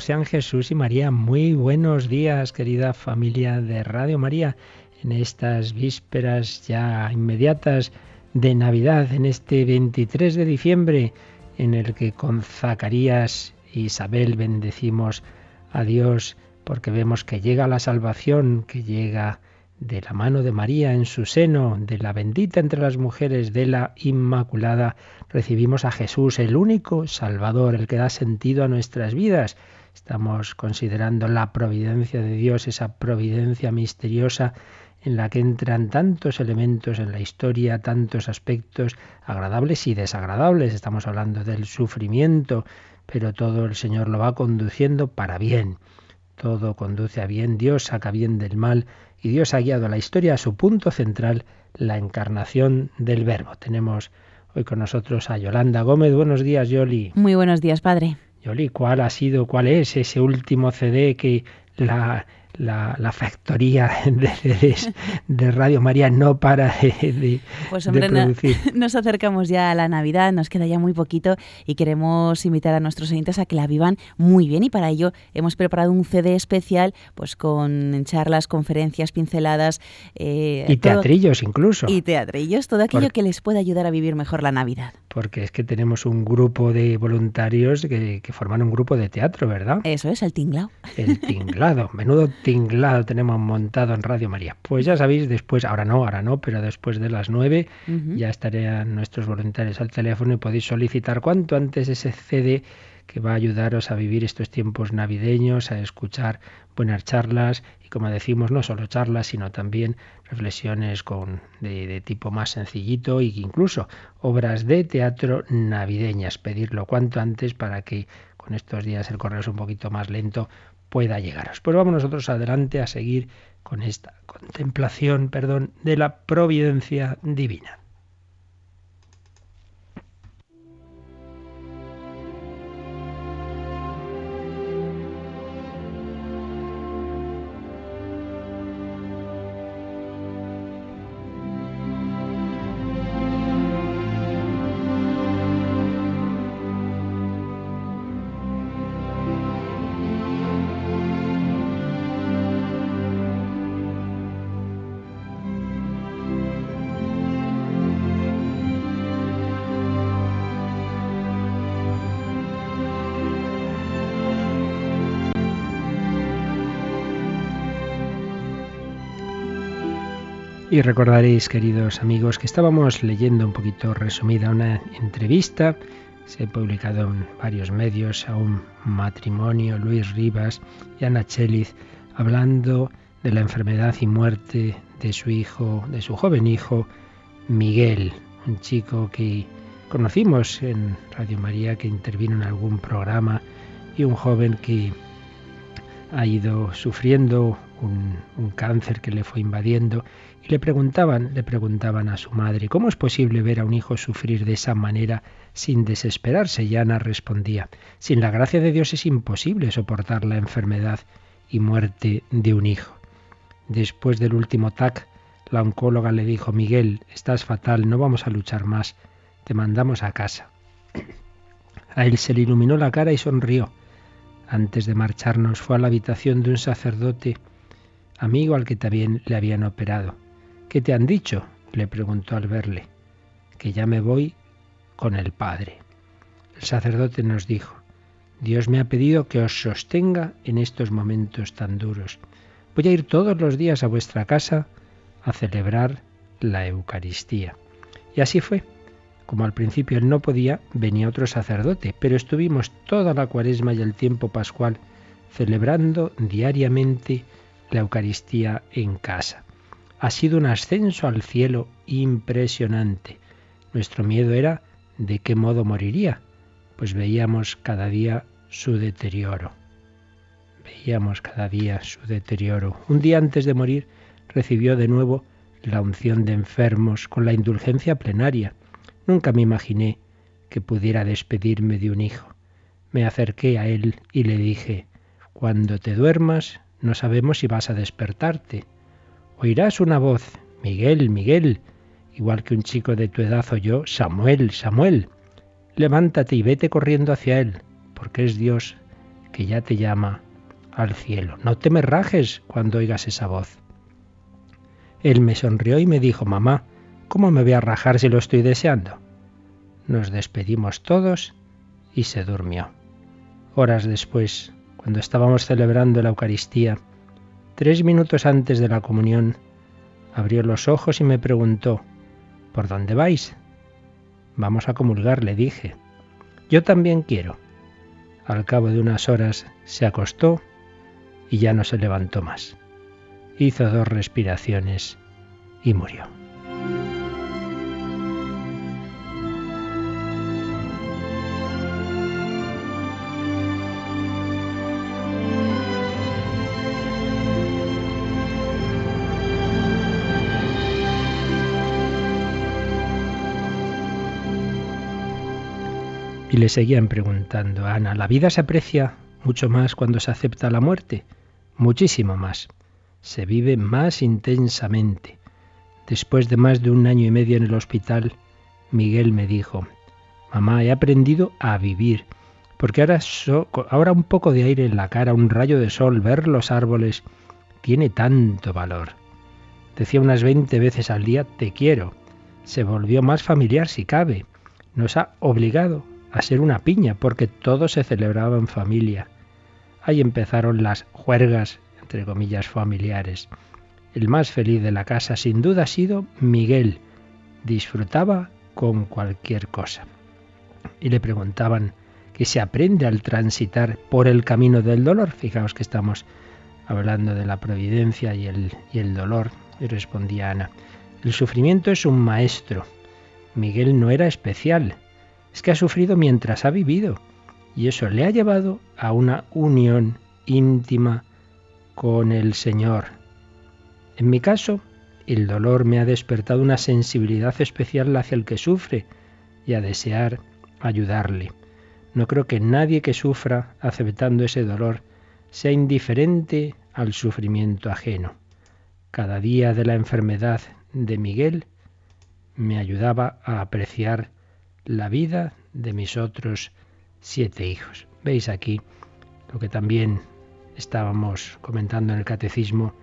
Sean Jesús y María. Muy buenos días, querida familia de Radio María, en estas vísperas ya inmediatas de Navidad, en este 23 de diciembre, en el que con Zacarías e Isabel bendecimos a Dios porque vemos que llega la salvación, que llega de la mano de María en su seno, de la bendita entre las mujeres, de la Inmaculada, recibimos a Jesús, el único Salvador, el que da sentido a nuestras vidas. Estamos considerando la providencia de Dios, esa providencia misteriosa en la que entran tantos elementos en la historia, tantos aspectos agradables y desagradables. Estamos hablando del sufrimiento, pero todo el Señor lo va conduciendo para bien. Todo conduce a bien, Dios saca bien del mal y Dios ha guiado la historia a su punto central, la encarnación del Verbo. Tenemos hoy con nosotros a Yolanda Gómez. Buenos días, Yoli. Muy buenos días, padre. Yoli, ¿cuál ha sido, cuál es ese último CD que la la, factoría de Radio María no para de, pues hombre, producir. nos acercamos ya a la Navidad, nos queda ya muy poquito y queremos invitar a nuestros oyentes a que la vivan muy bien y para ello hemos preparado un CD especial pues con charlas, conferencias, pinceladas. Eh, y teatrillos incluso. Y teatrillos, todo aquello que les pueda ayudar a vivir mejor la Navidad. Porque es que tenemos un grupo de voluntarios que, que forman un grupo de teatro, ¿verdad? Eso es, el tinglado. El tinglado, menudo tinglado tenemos montado en Radio María. Pues ya sabéis, después, ahora no, ahora no, pero después de las nueve ya estarían nuestros voluntarios al teléfono y podéis solicitar cuanto antes ese CD que va a ayudaros a vivir estos tiempos navideños, a escuchar buenas charlas y como decimos, no solo charlas, sino también reflexiones con, de, de tipo más sencillito e incluso obras de teatro navideñas. Pedirlo cuanto antes para que con estos días el correo es un poquito más lento, pueda llegaros. Pues vamos nosotros adelante a seguir con esta contemplación, perdón, de la providencia divina. Y recordaréis, queridos amigos, que estábamos leyendo un poquito resumida una entrevista, se ha publicado en varios medios a un matrimonio, Luis Rivas y Ana Cheliz, hablando de la enfermedad y muerte de su hijo, de su joven hijo, Miguel, un chico que conocimos en Radio María, que intervino en algún programa, y un joven que ha ido sufriendo un, cáncer que le fue invadiendo le preguntaban, le preguntaban a su madre, ¿cómo es posible ver a un hijo sufrir de esa manera sin desesperarse? Y Ana respondía, sin la gracia de Dios es imposible soportar la enfermedad y muerte de un hijo. Después del último TAC, la oncóloga le dijo, Miguel, estás fatal, no vamos a luchar más, te mandamos a casa. A él se le iluminó la cara y sonrió. Antes de marcharnos fue a la habitación de un sacerdote, amigo al que también le habían operado. ¿Qué te han dicho? le preguntó al verle. Que ya me voy con el Padre. El sacerdote nos dijo, Dios me ha pedido que os sostenga en estos momentos tan duros. Voy a ir todos los días a vuestra casa a celebrar la Eucaristía. Y así fue. Como al principio él no podía, venía otro sacerdote, pero estuvimos toda la cuaresma y el tiempo pascual celebrando diariamente la Eucaristía en casa ha sido un ascenso al cielo impresionante. Nuestro miedo era de qué modo moriría, pues veíamos cada día su deterioro. Veíamos cada día su deterioro. Un día antes de morir recibió de nuevo la unción de enfermos con la indulgencia plenaria. Nunca me imaginé que pudiera despedirme de un hijo. Me acerqué a él y le dije, Cuando te duermas, no sabemos si vas a despertarte. Oirás una voz, Miguel, Miguel, igual que un chico de tu edad oyó, Samuel, Samuel. Levántate y vete corriendo hacia él, porque es Dios que ya te llama al cielo. No te me rajes cuando oigas esa voz. Él me sonrió y me dijo, mamá, ¿cómo me voy a rajar si lo estoy deseando? Nos despedimos todos y se durmió. Horas después, cuando estábamos celebrando la Eucaristía, tres minutos antes de la comunión, abrió los ojos y me preguntó, ¿Por dónde vais? Vamos a comulgar, le dije. Yo también quiero. Al cabo de unas horas se acostó y ya no se levantó más. Hizo dos respiraciones y murió. Y le seguían preguntando, Ana, ¿la vida se aprecia mucho más cuando se acepta la muerte? Muchísimo más. Se vive más intensamente. Después de más de un año y medio en el hospital, Miguel me dijo, Mamá, he aprendido a vivir, porque ahora, ahora un poco de aire en la cara, un rayo de sol, ver los árboles, tiene tanto valor. Decía unas veinte veces al día, te quiero. Se volvió más familiar si cabe. Nos ha obligado a ser una piña, porque todo se celebraba en familia. Ahí empezaron las juergas, entre comillas, familiares. El más feliz de la casa sin duda ha sido Miguel. Disfrutaba con cualquier cosa. Y le preguntaban qué se aprende al transitar por el camino del dolor. Fijaos que estamos hablando de la providencia y el, y el dolor. Y respondía Ana, el sufrimiento es un maestro. Miguel no era especial, es que ha sufrido mientras ha vivido y eso le ha llevado a una unión íntima con el Señor. En mi caso, el dolor me ha despertado una sensibilidad especial hacia el que sufre y a desear ayudarle. No creo que nadie que sufra aceptando ese dolor sea indiferente al sufrimiento ajeno. Cada día de la enfermedad de Miguel me ayudaba a apreciar la vida de mis otros siete hijos. Veis aquí lo que también estábamos comentando en el catecismo,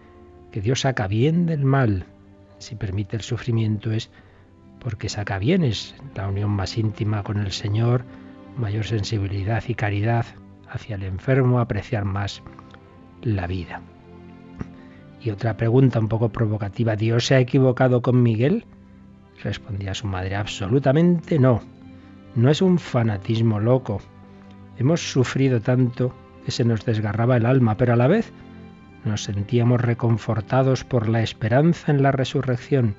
que Dios saca bien del mal. Si permite el sufrimiento es porque saca bien, es la unión más íntima con el Señor, mayor sensibilidad y caridad hacia el enfermo, apreciar más la vida. Y otra pregunta un poco provocativa, ¿Dios se ha equivocado con Miguel? Respondía su madre, absolutamente no. No es un fanatismo loco. Hemos sufrido tanto que se nos desgarraba el alma, pero a la vez nos sentíamos reconfortados por la esperanza en la resurrección.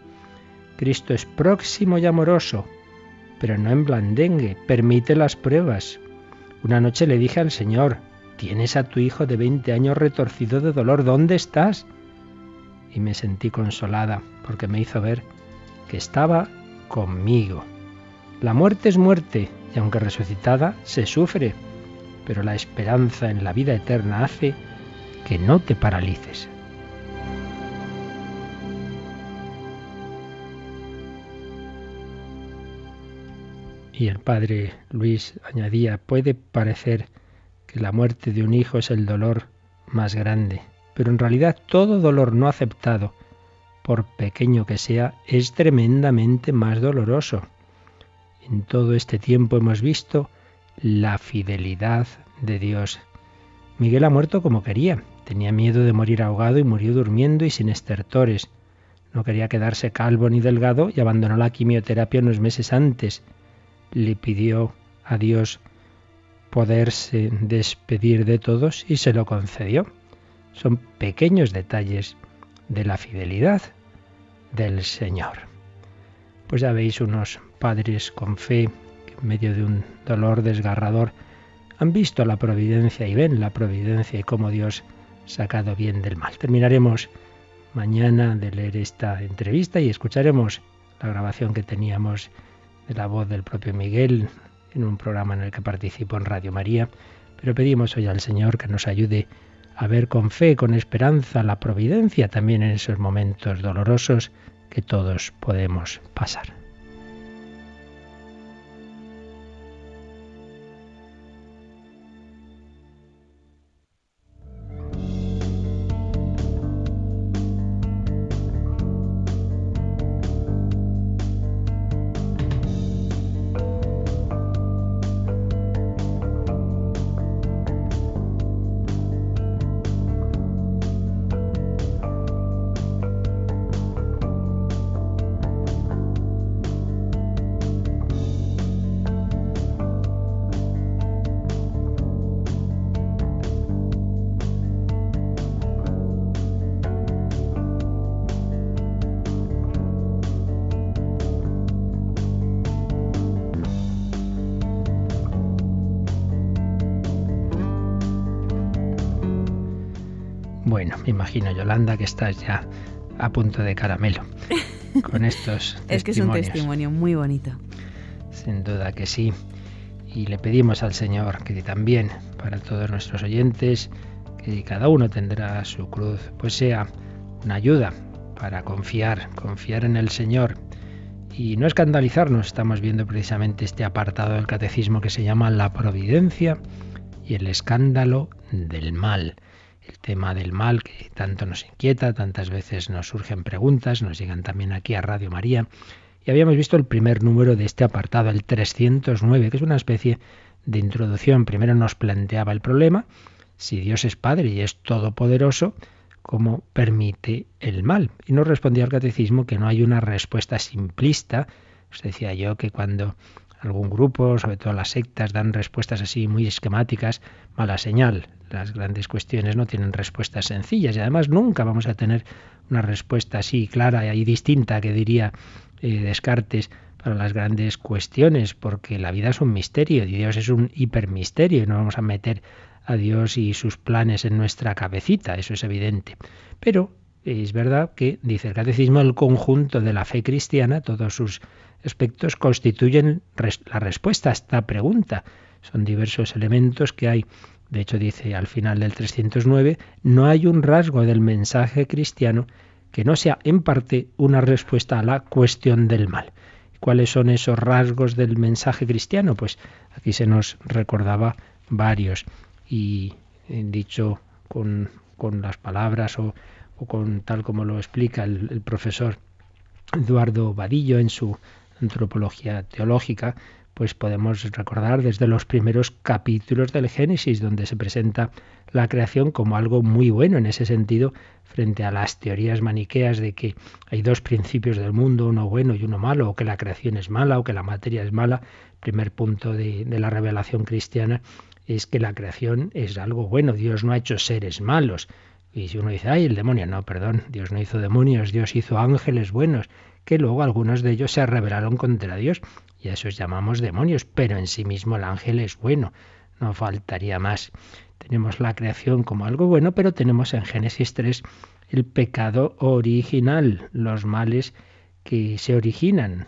Cristo es próximo y amoroso, pero no en blandengue, permite las pruebas. Una noche le dije al Señor, tienes a tu hijo de 20 años retorcido de dolor, ¿dónde estás? Y me sentí consolada porque me hizo ver que estaba conmigo. La muerte es muerte y aunque resucitada se sufre, pero la esperanza en la vida eterna hace que no te paralices. Y el padre Luis añadía, puede parecer que la muerte de un hijo es el dolor más grande, pero en realidad todo dolor no aceptado, por pequeño que sea, es tremendamente más doloroso. En todo este tiempo hemos visto la fidelidad de Dios. Miguel ha muerto como quería. Tenía miedo de morir ahogado y murió durmiendo y sin estertores. No quería quedarse calvo ni delgado y abandonó la quimioterapia unos meses antes. Le pidió a Dios poderse despedir de todos y se lo concedió. Son pequeños detalles de la fidelidad del Señor. Pues ya veis unos padres con fe, que en medio de un dolor desgarrador han visto la providencia y ven la providencia y cómo Dios sacado bien del mal. Terminaremos mañana de leer esta entrevista y escucharemos la grabación que teníamos de la voz del propio Miguel en un programa en el que participo en Radio María, pero pedimos hoy al Señor que nos ayude a ver con fe, con esperanza, la providencia también en esos momentos dolorosos que todos podemos pasar. Bueno, me imagino, Yolanda, que estás ya a punto de caramelo con estos Es que es un testimonio muy bonito. Sin duda que sí. Y le pedimos al Señor que también para todos nuestros oyentes, que cada uno tendrá su cruz, pues sea una ayuda para confiar, confiar en el Señor y no escandalizarnos. Estamos viendo precisamente este apartado del catecismo que se llama la providencia y el escándalo del mal el tema del mal que tanto nos inquieta, tantas veces nos surgen preguntas, nos llegan también aquí a Radio María. Y habíamos visto el primer número de este apartado, el 309, que es una especie de introducción. Primero nos planteaba el problema, si Dios es Padre y es todopoderoso, ¿cómo permite el mal? Y nos respondía el catecismo que no hay una respuesta simplista. Os decía yo que cuando algún grupo, sobre todo las sectas, dan respuestas así muy esquemáticas, mala señal. Las grandes cuestiones no tienen respuestas sencillas y además nunca vamos a tener una respuesta así clara y distinta que diría eh, Descartes para las grandes cuestiones, porque la vida es un misterio y Dios es un hipermisterio y no vamos a meter a Dios y sus planes en nuestra cabecita, eso es evidente. Pero es verdad que, dice el catecismo, el conjunto de la fe cristiana, todos sus aspectos constituyen la respuesta a esta pregunta. Son diversos elementos que hay. De hecho, dice al final del 309, no hay un rasgo del mensaje cristiano que no sea en parte una respuesta a la cuestión del mal. ¿Cuáles son esos rasgos del mensaje cristiano? Pues aquí se nos recordaba varios y eh, dicho con, con las palabras o, o, con tal como lo explica el, el profesor Eduardo Vadillo en su antropología teológica, pues podemos recordar desde los primeros capítulos del Génesis, donde se presenta la creación como algo muy bueno en ese sentido, frente a las teorías maniqueas de que hay dos principios del mundo, uno bueno y uno malo, o que la creación es mala, o que la materia es mala. primer punto de la revelación cristiana es que la creación es algo bueno, Dios no ha hecho seres malos. Y si uno dice, ay, el demonio, no, perdón, Dios no hizo demonios, Dios hizo ángeles buenos que luego algunos de ellos se rebelaron contra Dios, y a esos llamamos demonios, pero en sí mismo el ángel es bueno, no faltaría más. Tenemos la creación como algo bueno, pero tenemos en Génesis 3 el pecado original, los males que se originan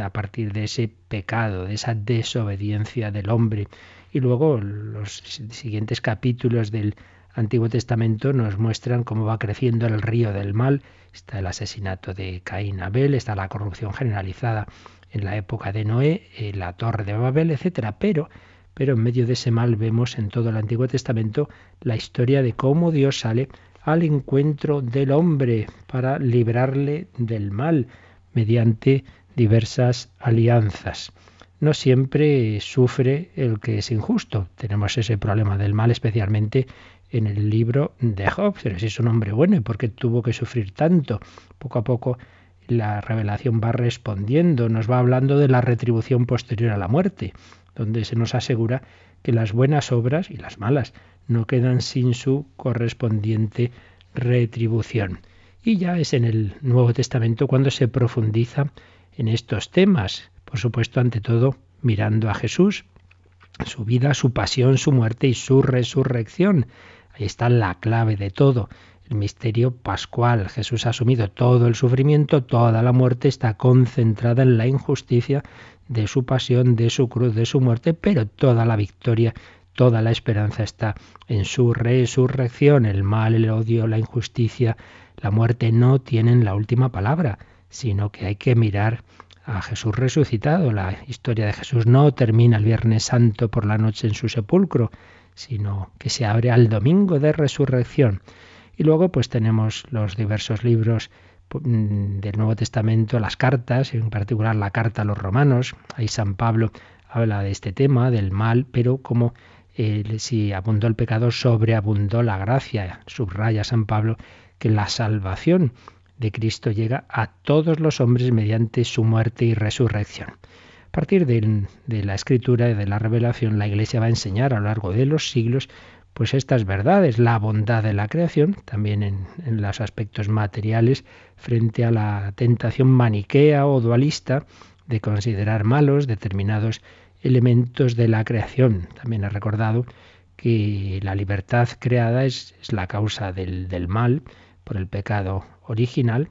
a partir de ese pecado, de esa desobediencia del hombre. Y luego los siguientes capítulos del Antiguo Testamento nos muestran cómo va creciendo el río del mal. Está el asesinato de Caín Abel, está la corrupción generalizada en la época de Noé, eh, la torre de Babel, etcétera. Pero, pero en medio de ese mal vemos en todo el Antiguo Testamento la historia de cómo Dios sale al encuentro del hombre para librarle del mal mediante diversas alianzas. No siempre sufre el que es injusto. Tenemos ese problema del mal especialmente en el libro de Job. Pero si es un hombre bueno, ¿y por qué tuvo que sufrir tanto? Poco a poco la revelación va respondiendo, nos va hablando de la retribución posterior a la muerte, donde se nos asegura que las buenas obras y las malas no quedan sin su correspondiente retribución. Y ya es en el Nuevo Testamento cuando se profundiza en estos temas, por supuesto, ante todo, mirando a Jesús, su vida, su pasión, su muerte y su resurrección. Ahí está la clave de todo. El misterio pascual. Jesús ha asumido todo el sufrimiento, toda la muerte está concentrada en la injusticia de su pasión, de su cruz, de su muerte, pero toda la victoria, toda la esperanza está en su resurrección. El mal, el odio, la injusticia, la muerte no tienen la última palabra, sino que hay que mirar a Jesús resucitado. La historia de Jesús no termina el Viernes Santo por la noche en su sepulcro, sino que se abre al domingo de resurrección. Y luego pues tenemos los diversos libros mm, del Nuevo Testamento, las cartas, en particular la carta a los romanos. Ahí San Pablo habla de este tema, del mal, pero como eh, si abundó el pecado, sobreabundó la gracia. Subraya San Pablo que la salvación de Cristo llega a todos los hombres mediante su muerte y resurrección. Partir de, la escritura y de la revelación, la Iglesia va a enseñar a lo largo de los siglos pues estas verdades, la bondad de la creación, también en, los aspectos materiales, frente a la tentación maniquea o dualista de considerar malos determinados elementos de la creación. También he recordado que la libertad creada es, es la causa del, del mal por el pecado original,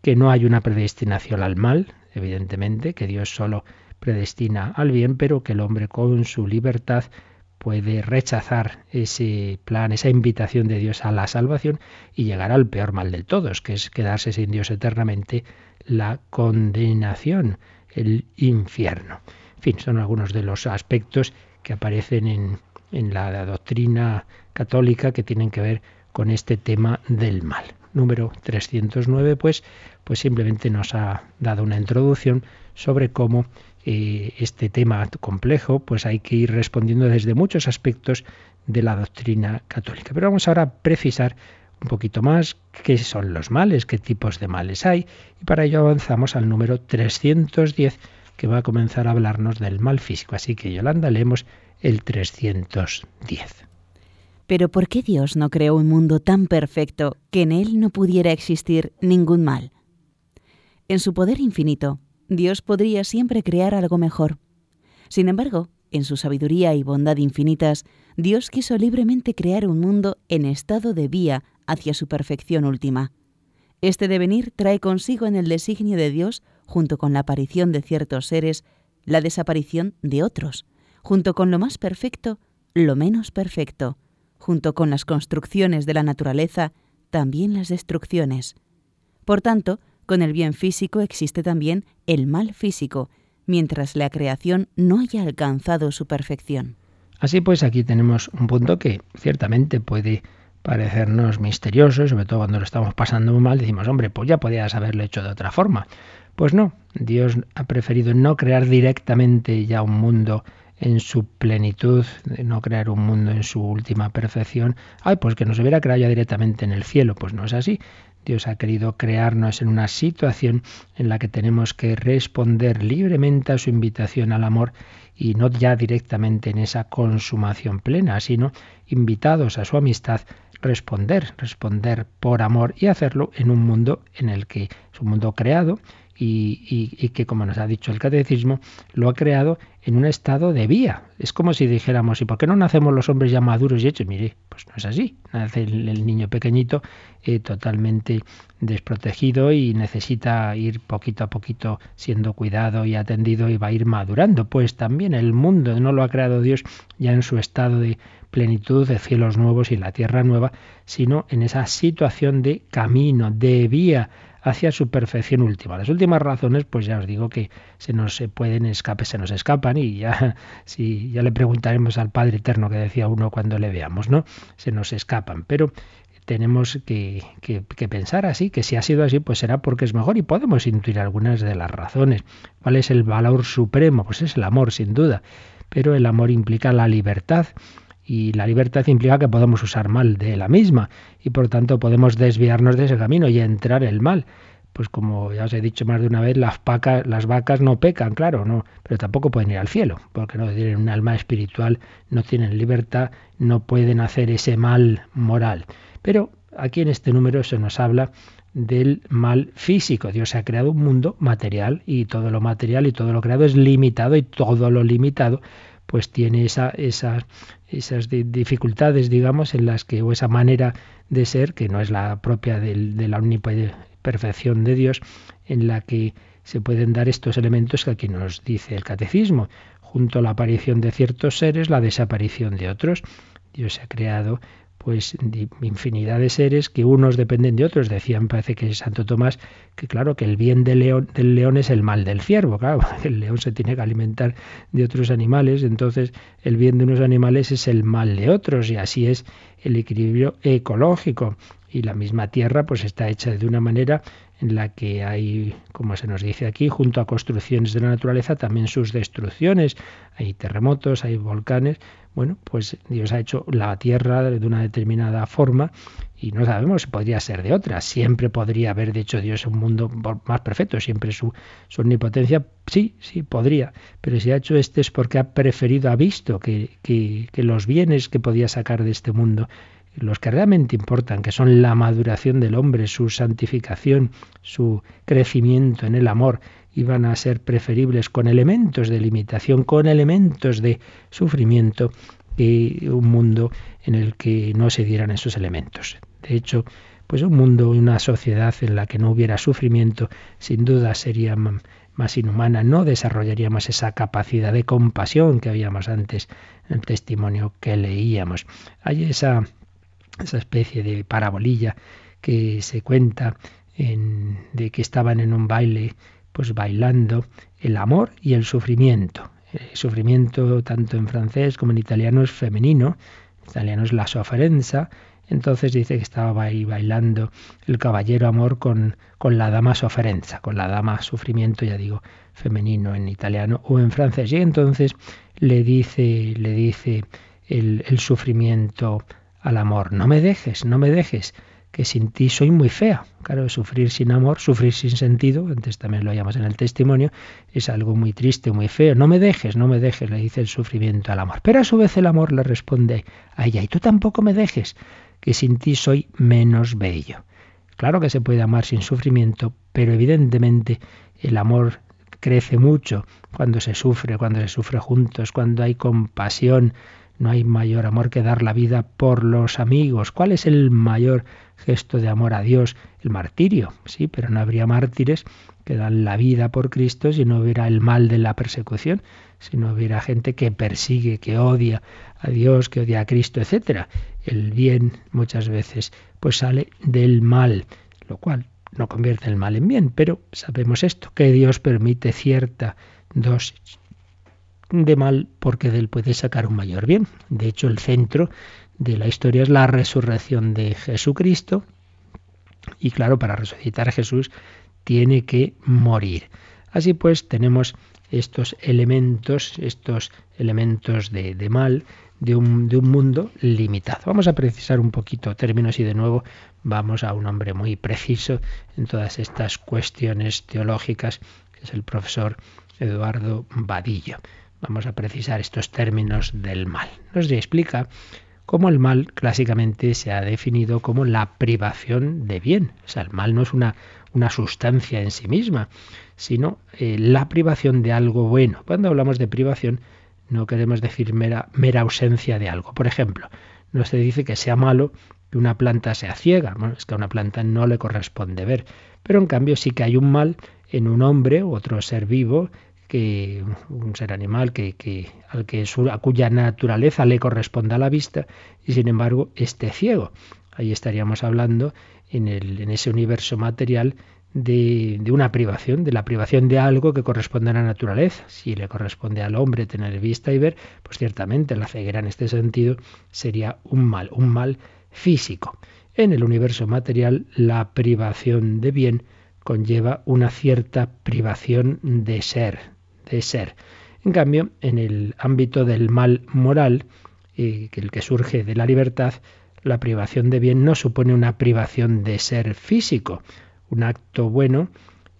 que no hay una predestinación al mal, evidentemente, que Dios solo predestina al bien, pero que el hombre con su libertad puede rechazar ese plan, esa invitación de Dios a la salvación y llegar al peor mal de todos, que es quedarse sin Dios eternamente, la condenación, el infierno. En fin, son algunos de los aspectos que aparecen en, en la doctrina católica que tienen que ver con este tema del mal número 309, pues, pues simplemente nos ha dado una introducción sobre cómo eh, este tema complejo, pues hay que ir respondiendo desde muchos aspectos de la doctrina católica. Pero vamos ahora a precisar un poquito más qué son los males, qué tipos de males hay, y para ello avanzamos al número 310, que va a comenzar a hablarnos del mal físico. Así que, Yolanda, leemos el 310. Pero ¿por qué Dios no creó un mundo tan perfecto que en él no pudiera existir ningún mal? En su poder infinito, Dios podría siempre crear algo mejor. Sin embargo, en su sabiduría y bondad infinitas, Dios quiso libremente crear un mundo en estado de vía hacia su perfección última. Este devenir trae consigo en el designio de Dios, junto con la aparición de ciertos seres, la desaparición de otros, junto con lo más perfecto, lo menos perfecto, junto con las construcciones de la naturaleza, también las destrucciones. Por tanto, con el bien físico existe también el mal físico, mientras la creación no haya alcanzado su perfección. Así pues, aquí tenemos un punto que ciertamente puede parecernos misterioso, sobre todo cuando lo estamos pasando muy mal, decimos, hombre, pues ya podías haberlo hecho de otra forma. Pues no, Dios ha preferido no crear directamente ya un mundo en su plenitud, no crear un mundo en su última perfección, ay, pues que nos hubiera creado ya directamente en el cielo, pues no es así. Dios ha querido crearnos en una situación en la que tenemos que responder libremente a su invitación al amor y no ya directamente en esa consumación plena, sino invitados a su amistad, responder, responder por amor y hacerlo en un mundo en el que es un mundo creado y, que, como nos ha dicho el catecismo, lo ha creado en un estado de vía. Es como si dijéramos, ¿y por qué no nacemos los hombres ya maduros y hechos? Mire, pues no es así. Nace el, niño pequeñito eh, totalmente desprotegido y necesita ir poquito a poquito siendo cuidado y atendido y va a ir madurando. Pues también el mundo no lo ha creado Dios ya en su estado de plenitud de cielos nuevos y la tierra nueva, sino en esa situación de camino, de vía hacia su perfección última. Las últimas razones, pues ya os digo que se nos pueden escapar, se nos escapan y ya, si ya le preguntaremos al Padre Eterno que decía uno cuando le veamos, ¿no? Se nos escapan, pero tenemos que, que, pensar así, que si ha sido así, pues será porque es mejor y podemos intuir algunas de las razones. ¿Cuál es el valor supremo? Pues es el amor, sin duda, pero el amor implica la libertad y la libertad implica que podemos usar mal de la misma y por tanto podemos desviarnos de ese camino y entrar el mal. Pues como ya os he dicho más de una vez, las, las vacas no pecan, claro, no, pero tampoco pueden ir al cielo, porque no tienen un alma espiritual, no tienen libertad, no pueden hacer ese mal moral. Pero aquí en este número se nos habla del mal físico. Dios ha creado un mundo material y todo lo material y todo lo creado es limitado y todo lo limitado pues tiene esa, esas dificultades, digamos, en las que, o esa manera de ser, que no es la propia de la perfección de Dios, en la que se pueden dar estos elementos que aquí nos dice el catecismo. Junto a la aparición de ciertos seres, la desaparición de otros. Dios ha creado pues infinidad de seres que unos dependen de otros. Decían, parece que Santo Tomás, que claro, que el bien del león, del león es el mal del ciervo. Claro, el león se tiene que alimentar de otros animales, entonces el bien de unos animales es el mal de otros, y así es el equilibrio ecológico. Y la misma tierra pues está hecha de una manera en la que hay, como se nos dice aquí, junto a construcciones de la naturaleza, también sus destrucciones. Hay terremotos, hay volcanes. Bueno, pues Dios ha hecho la tierra de una determinada forma y no sabemos si podría ser de otra. Siempre podría haber, de hecho, Dios un mundo más perfecto, siempre su, su omnipotencia, sí, sí, podría. Pero si ha hecho este es porque ha preferido, ha visto que, que, que los bienes que podía sacar de este mundo los que realmente importan, que son la maduración del hombre, su santificación, su crecimiento en el amor, iban a ser preferibles con elementos de limitación, con elementos de sufrimiento, que un mundo en el que no se dieran esos elementos. De hecho, pues un mundo una sociedad en la que no hubiera sufrimiento, sin duda sería más inhumana, no desarrollaría más esa capacidad de compasión que habíamos antes en el testimonio que leíamos. Hay esa esa especie de parabolilla que se cuenta en, de que estaban en un baile, pues bailando el amor y el sufrimiento. El sufrimiento tanto en francés como en italiano es femenino, en italiano es la sofferenza, entonces dice que estaba ahí bailando el caballero amor con, con la dama sofferenza, con la dama sufrimiento, ya digo, femenino en italiano o en francés. Y entonces le dice, le dice el sufrimiento al amor. No me dejes, no me dejes, que sin ti soy muy fea. Claro, sufrir sin amor, sufrir sin sentido, antes también lo llamamos en el testimonio, es algo muy triste, muy feo. No me dejes, no me dejes, le dice el sufrimiento al amor. Pero a su vez el amor le responde a ella, y tú tampoco me dejes, que sin ti soy menos bello. Claro que se puede amar sin sufrimiento, pero evidentemente el amor crece mucho cuando se sufre, cuando se sufre juntos, cuando hay compasión, no hay mayor amor que dar la vida por los amigos. ¿Cuál es el mayor gesto de amor a Dios? El martirio, sí, pero no habría mártires que dan la vida por Cristo si no hubiera el mal de la persecución, si no hubiera gente que persigue, que odia a Dios, que odia a Cristo, etcétera. El bien muchas veces pues sale del mal, lo cual no convierte el mal en bien, pero sabemos esto, que Dios permite cierta dosis de mal porque de él puede sacar un mayor bien. De hecho, el centro de la historia es la resurrección de Jesucristo. Y claro, para resucitar a Jesús tiene que morir. Así pues, tenemos estos elementos, estos elementos de, de mal de un, de un, mundo limitado. Vamos a precisar un poquito términos y de nuevo vamos a un hombre muy preciso en todas estas cuestiones teológicas, que es el profesor Eduardo Vadillo. Vamos a precisar estos términos del mal. Nos explica cómo el mal clásicamente se ha definido como la privación de bien. O sea, el mal no es una, una sustancia en sí misma, sino eh, la privación de algo bueno. Cuando hablamos de privación, no queremos decir mera, mera ausencia de algo. Por ejemplo, no se dice que sea malo que una planta sea ciega. Bueno, es que a una planta no le corresponde ver. Pero en cambio sí que hay un mal en un hombre u otro ser vivo que un ser animal que, al que a cuya naturaleza le corresponde a la vista y sin embargo esté ciego. Ahí estaríamos hablando en, el, en ese universo material de, de, una privación, de la privación de algo que corresponde a la naturaleza. Si le corresponde al hombre tener vista y ver, pues ciertamente la ceguera en este sentido sería un mal, un mal físico. En el universo material, la privación de bien conlleva una cierta privación de ser, de ser. En cambio, en el ámbito del mal moral, eh, el que surge de la libertad, la privación de bien no supone una privación de ser físico. Un acto bueno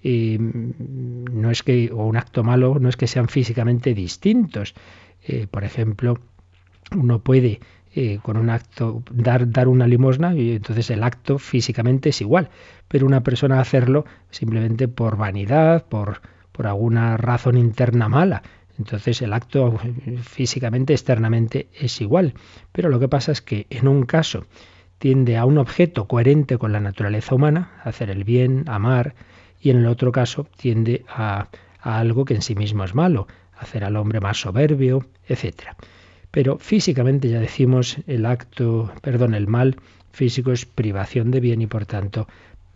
eh, no es que, o un acto malo no es que sean físicamente distintos. Eh, por ejemplo, uno puede con un acto dar, dar una limosna y entonces el acto físicamente es igual, pero una persona hacerlo simplemente por vanidad, por, por alguna razón interna mala. Entonces el acto físicamente, externamente, es igual. Pero lo que pasa es que en un caso tiende a un objeto coherente con la naturaleza humana, hacer el bien, amar, y en el otro caso tiende a, a algo que en sí mismo es malo, hacer al hombre más soberbio, etc. Pero físicamente ya decimos el acto, perdón, el mal físico es privación de bien y por tanto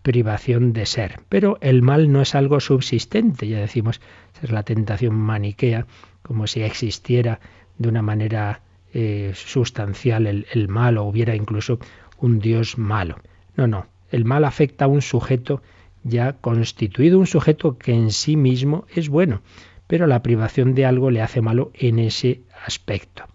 privación de ser. Pero el mal no es algo subsistente, ya decimos, es la tentación maniquea, como si existiera de una manera eh, sustancial el, el mal o hubiera incluso un Dios malo. No, no, el mal afecta a un sujeto ya constituido, un sujeto que en sí mismo es bueno, pero la privación de algo le hace malo en ese aspecto.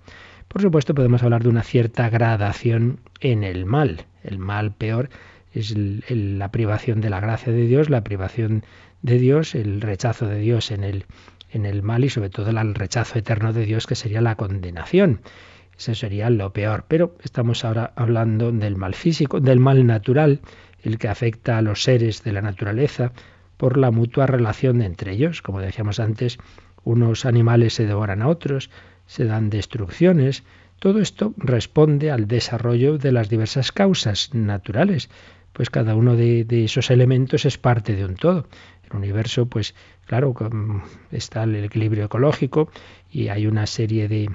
Por supuesto, podemos hablar de una cierta gradación en el mal. El mal peor es la privación de la gracia de Dios, la privación de Dios, el rechazo de Dios en el, en el mal y sobre todo el rechazo eterno de Dios que sería la condenación. Ese sería lo peor. Pero estamos ahora hablando del mal físico, del mal natural, el que afecta a los seres de la naturaleza por la mutua relación entre ellos. Como decíamos antes, unos animales se devoran a otros, se dan destrucciones. Todo esto responde al desarrollo de las diversas causas naturales pues cada uno de, esos elementos es parte de un todo. El universo, pues claro, está el equilibrio ecológico y hay una serie de,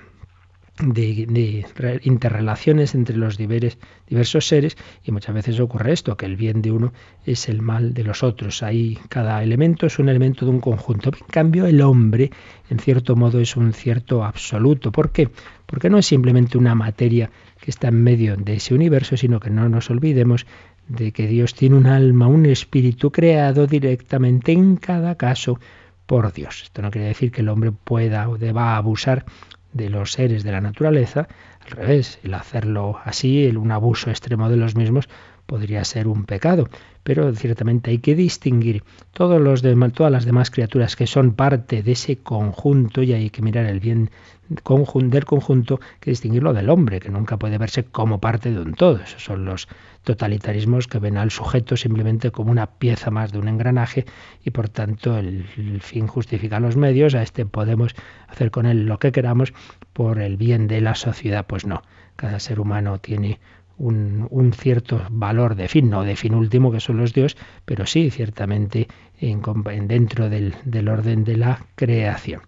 de, interrelaciones entre los diversos seres y muchas veces ocurre esto, que el bien de uno es el mal de los otros. Ahí cada elemento es un elemento de un conjunto. En cambio, el hombre, en cierto modo, es un cierto absoluto. ¿Por qué? Porque no es simplemente una materia que está en medio de ese universo, sino que no nos olvidemos de que Dios tiene un alma, un espíritu creado directamente en cada caso por Dios. Esto no quiere decir que el hombre pueda o deba abusar de los seres de la naturaleza, al revés, el hacerlo así, el, un abuso extremo de los mismos, podría ser un pecado, pero ciertamente hay que distinguir todos los todas las demás criaturas que son parte de ese conjunto y hay que mirar el bien del conjunto que distinguirlo del hombre, que nunca puede verse como parte de un todo. Esos son los totalitarismos que ven al sujeto simplemente como una pieza más de un engranaje y por tanto el, fin justifica los medios, a este podemos hacer con él lo que queramos por el bien de la sociedad. Pues no, cada ser humano tiene un, cierto valor de fin, no de fin último que son los dios, pero sí ciertamente en, dentro del, orden de la creación.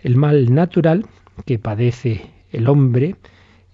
El mal natural que padece el hombre,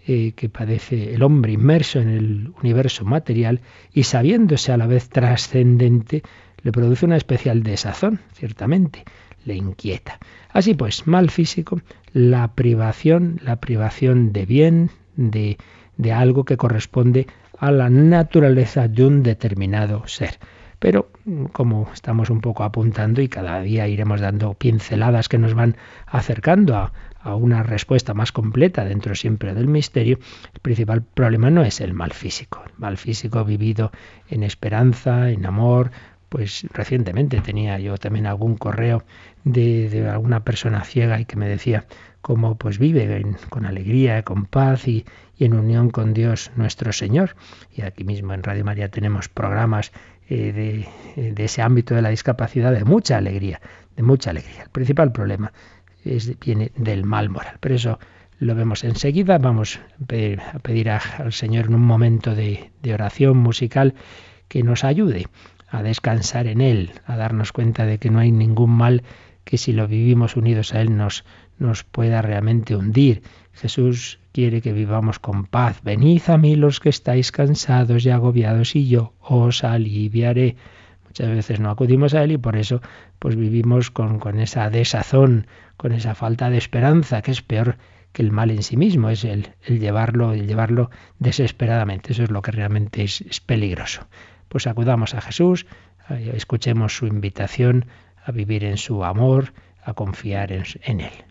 eh, que padece el hombre inmerso en el universo material y sabiéndose a la vez trascendente, le produce una especial desazón, ciertamente, le inquieta. Así pues, mal físico, la privación, la privación de bien, de, de algo que corresponde a la naturaleza de un determinado ser. Pero como estamos un poco apuntando y cada día iremos dando pinceladas que nos van acercando a, a una respuesta más completa dentro siempre del misterio, el principal problema no es el mal físico. El mal físico vivido en esperanza, en amor, pues recientemente tenía yo también algún correo de, alguna persona ciega y que me decía cómo pues vive con alegría, con paz y, y, en unión con Dios nuestro Señor. Y aquí mismo en Radio María tenemos programas eh, de, de, ese ámbito de la discapacidad de mucha alegría, de mucha alegría. El principal problema viene del mal moral. Pero eso lo vemos enseguida. Vamos a pedir, al Señor en un momento de, de oración musical que nos ayude a descansar en Él, a darnos cuenta de que no hay ningún mal que si lo vivimos unidos a Él nos, nos pueda realmente hundir. Jesús quiere que vivamos con paz. Venid a mí los que estáis cansados y agobiados y yo os aliviaré. Muchas veces no acudimos a Él y por eso pues vivimos con, con esa desazón, con esa falta de esperanza, que es peor que el mal en sí mismo, es el, llevarlo, el llevarlo desesperadamente. Eso es lo que realmente es, peligroso. Pues acudamos a Jesús, escuchemos su invitación a vivir en su amor, a confiar en Él.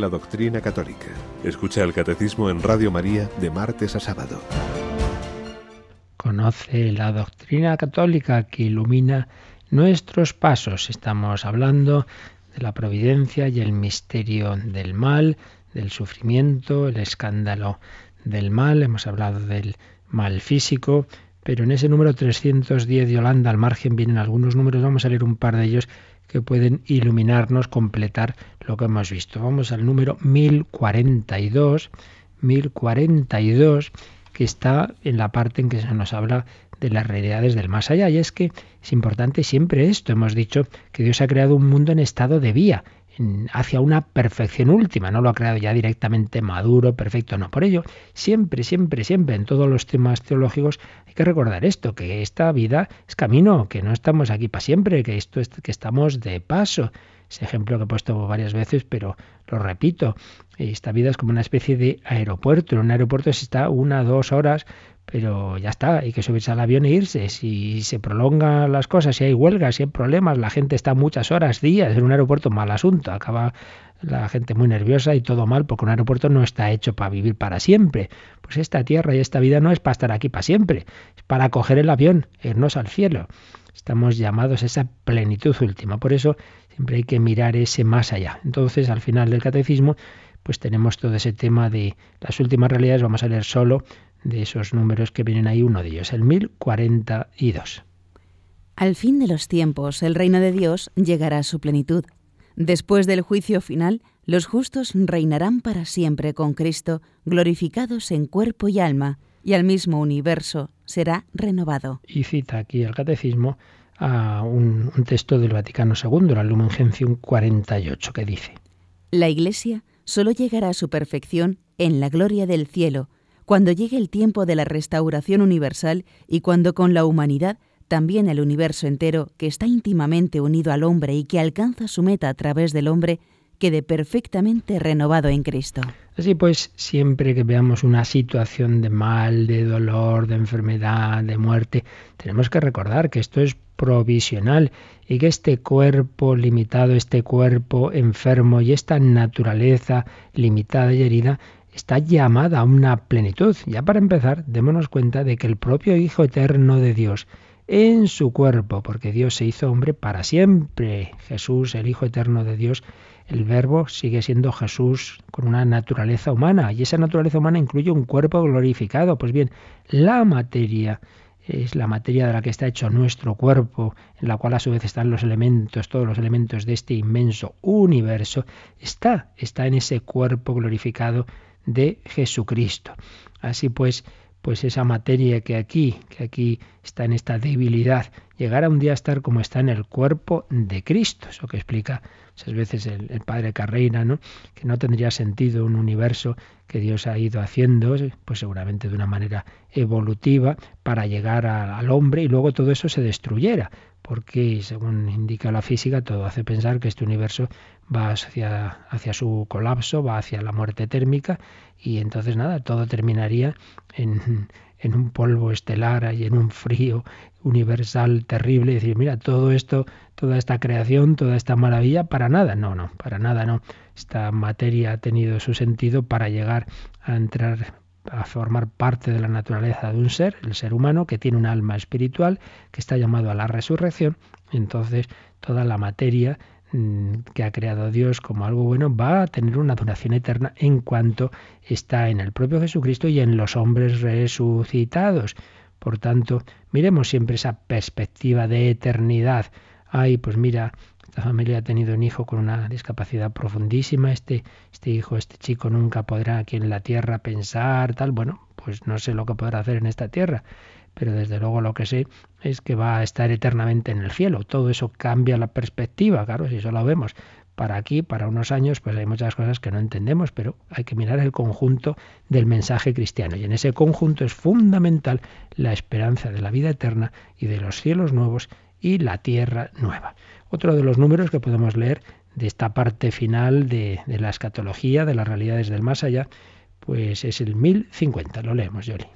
La doctrina católica. Escucha el catecismo en Radio María de martes a sábado. Conoce la doctrina católica que ilumina nuestros pasos. Estamos hablando de la providencia y el misterio del mal, del sufrimiento, el escándalo del mal. Hemos hablado del mal físico, pero en ese número 310 de Holanda al margen vienen algunos números, vamos a leer un par de ellos que pueden iluminarnos, completar lo que hemos visto. Vamos al número 1042, 1042, que está en la parte en que se nos habla de las realidades del más allá. Y es que es importante siempre esto. Hemos dicho que Dios ha creado un mundo en estado de vía, hacia una perfección última, no lo ha creado ya directamente maduro, perfecto, no. Por ello, siempre, siempre, siempre en todos los temas teológicos hay que recordar esto, que esta vida es camino, que no estamos aquí para siempre, que esto es que estamos de paso. Ese ejemplo que he puesto varias veces, pero lo repito, esta vida es como una especie de aeropuerto. En un aeropuerto se está una, dos horas, pero ya está, hay que subirse al avión e irse. Si se prolongan las cosas, si hay huelgas, si hay problemas, la gente está muchas horas, días en un aeropuerto, mal asunto, acaba la gente muy nerviosa y todo mal, porque un aeropuerto no está hecho para vivir para siempre. Pues esta tierra y esta vida no es para estar aquí para siempre, es para coger el avión, irnos al cielo. Estamos llamados a esa plenitud última, por eso siempre hay que mirar ese más allá. Entonces, al final del catecismo, pues tenemos todo ese tema de las últimas realidades, vamos a leer solo de esos números que vienen ahí, uno de ellos, el 1042. Al fin de los tiempos, el reino de Dios llegará a su plenitud. Después del juicio final, los justos reinarán para siempre con Cristo, glorificados en cuerpo y alma, y al mismo universo será renovado. Y cita aquí el catecismo a un, texto del Vaticano II, la Lumen Gentium 48, que dice: La Iglesia solo llegará a su perfección en la gloria del cielo, cuando llegue el tiempo de la restauración universal y cuando con la humanidad también el universo entero, que está íntimamente unido al hombre y que alcanza su meta a través del hombre, quede perfectamente renovado en Cristo. Así pues, siempre que veamos una situación de mal, de dolor, de enfermedad, de muerte, tenemos que recordar que esto es provisional y que este cuerpo limitado, este cuerpo enfermo y esta naturaleza limitada y herida está llamada a una plenitud. Ya para empezar, démonos cuenta de que el propio Hijo Eterno de Dios, en su cuerpo, porque Dios se hizo hombre para siempre, Jesús, el Hijo Eterno de Dios, el verbo sigue siendo Jesús con una naturaleza humana y esa naturaleza humana incluye un cuerpo glorificado. Pues bien, la materia es la materia de la que está hecho nuestro cuerpo, en la cual a su vez están los elementos, todos los elementos de este inmenso universo, está, está en ese cuerpo glorificado de Jesucristo. Así pues, pues esa materia que aquí, que aquí está en esta debilidad, llegará un día a estar como está en el cuerpo de Cristo. Eso que explica muchas veces el, padre Carreira, ¿no? Que no tendría sentido un universo que Dios ha ido haciendo, pues seguramente de una manera evolutiva, para llegar al hombre y luego todo eso se destruyera. Porque, según indica la física, todo hace pensar que este universo va hacia, hacia su colapso, va hacia la muerte térmica y entonces nada, todo terminaría en, en un polvo estelar y en un frío universal terrible y decir, mira, todo esto, toda esta creación, toda esta maravilla, para nada, no, no, para nada, no. Esta materia ha tenido su sentido para llegar a entrar a formar parte de la naturaleza de un ser, el ser humano, que tiene un alma espiritual, que está llamado a la resurrección, entonces toda la materia Mm, que ha creado Dios como algo bueno va a tener una duración eterna en cuanto está en el propio Jesucristo y en los hombres resucitados. Por tanto, miremos siempre esa perspectiva de eternidad. Ay, pues mira, esta familia ha tenido un hijo con una discapacidad profundísima, este, este hijo, este chico nunca podrá aquí en la tierra pensar, tal, bueno, pues no sé lo que podrá hacer en esta tierra pero desde luego lo que sé es que va a estar eternamente en el cielo. Todo eso cambia la perspectiva, claro, si eso lo vemos para aquí, para unos años, pues hay muchas cosas que no entendemos, pero hay que mirar el conjunto del mensaje cristiano. Y en ese conjunto es fundamental la esperanza de la vida eterna y de los cielos nuevos y la tierra nueva. Otro de los números que podemos leer de esta parte final de, de la escatología, de las realidades del más allá, pues es el 1050. Lo leemos, Yoli.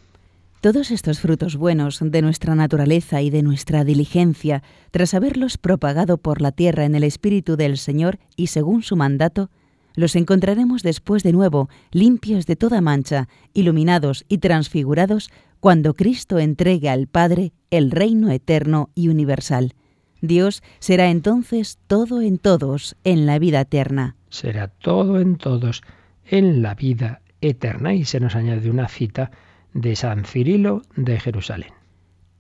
Todos estos frutos buenos de nuestra naturaleza y de nuestra diligencia, tras haberlos propagado por la tierra en el Espíritu del Señor y según su mandato, los encontraremos después de nuevo, limpios de toda mancha, iluminados y transfigurados, cuando Cristo entregue al Padre el reino eterno y universal. Dios será entonces todo en todos en la vida eterna. Será todo en todos en la vida eterna. Y se nos añade una cita de San Cirilo de Jerusalén.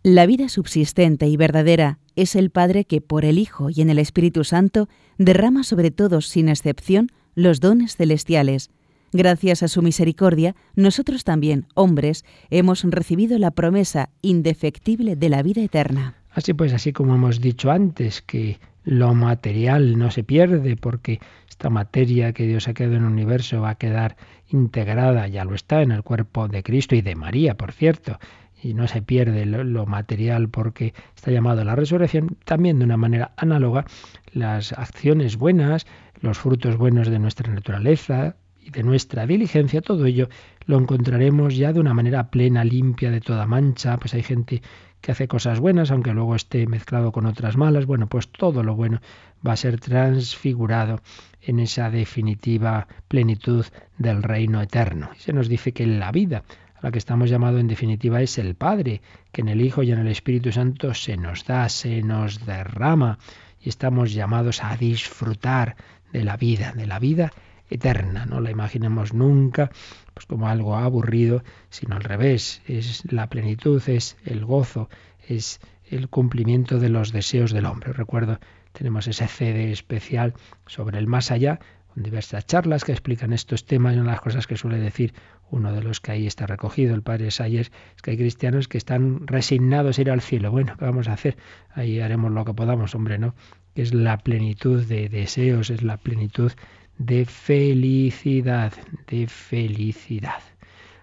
La vida subsistente y verdadera es el Padre que por el Hijo y en el Espíritu Santo derrama sobre todos sin excepción los dones celestiales. Gracias a su misericordia, nosotros también, hombres, hemos recibido la promesa indefectible de la vida eterna. Así pues, así como hemos dicho antes, que lo material no se pierde porque esta materia que Dios ha creado en el universo va a quedar integrada, ya lo está, en el cuerpo de Cristo y de María, por cierto, y no se pierde lo, material porque está llamado a la resurrección, también de una manera análoga las acciones buenas, los frutos buenos de nuestra naturaleza y de nuestra diligencia, todo ello lo encontraremos ya de una manera plena, limpia, de toda mancha, pues hay gente que hace cosas buenas, aunque luego esté mezclado con otras malas, bueno, pues todo lo bueno va a ser transfigurado en esa definitiva plenitud del reino eterno. Y se nos dice que la vida a la que estamos llamados en definitiva es el Padre, que en el Hijo y en el Espíritu Santo se nos da, se nos derrama y estamos llamados a disfrutar de la vida, de la vida eterna. No la imaginemos nunca pues como algo aburrido, sino al revés, es la plenitud, es el gozo, es el cumplimiento de los deseos del hombre. Recuerdo tenemos ese CD especial sobre el más allá, con diversas charlas que explican estos temas. Y una de las cosas que suele decir uno de los que ahí está recogido, el padre Sayers, es que hay cristianos que están resignados a ir al cielo. Bueno, ¿qué vamos a hacer? Ahí haremos lo que podamos, hombre, ¿no? Es la plenitud de deseos, es la plenitud de felicidad, de felicidad.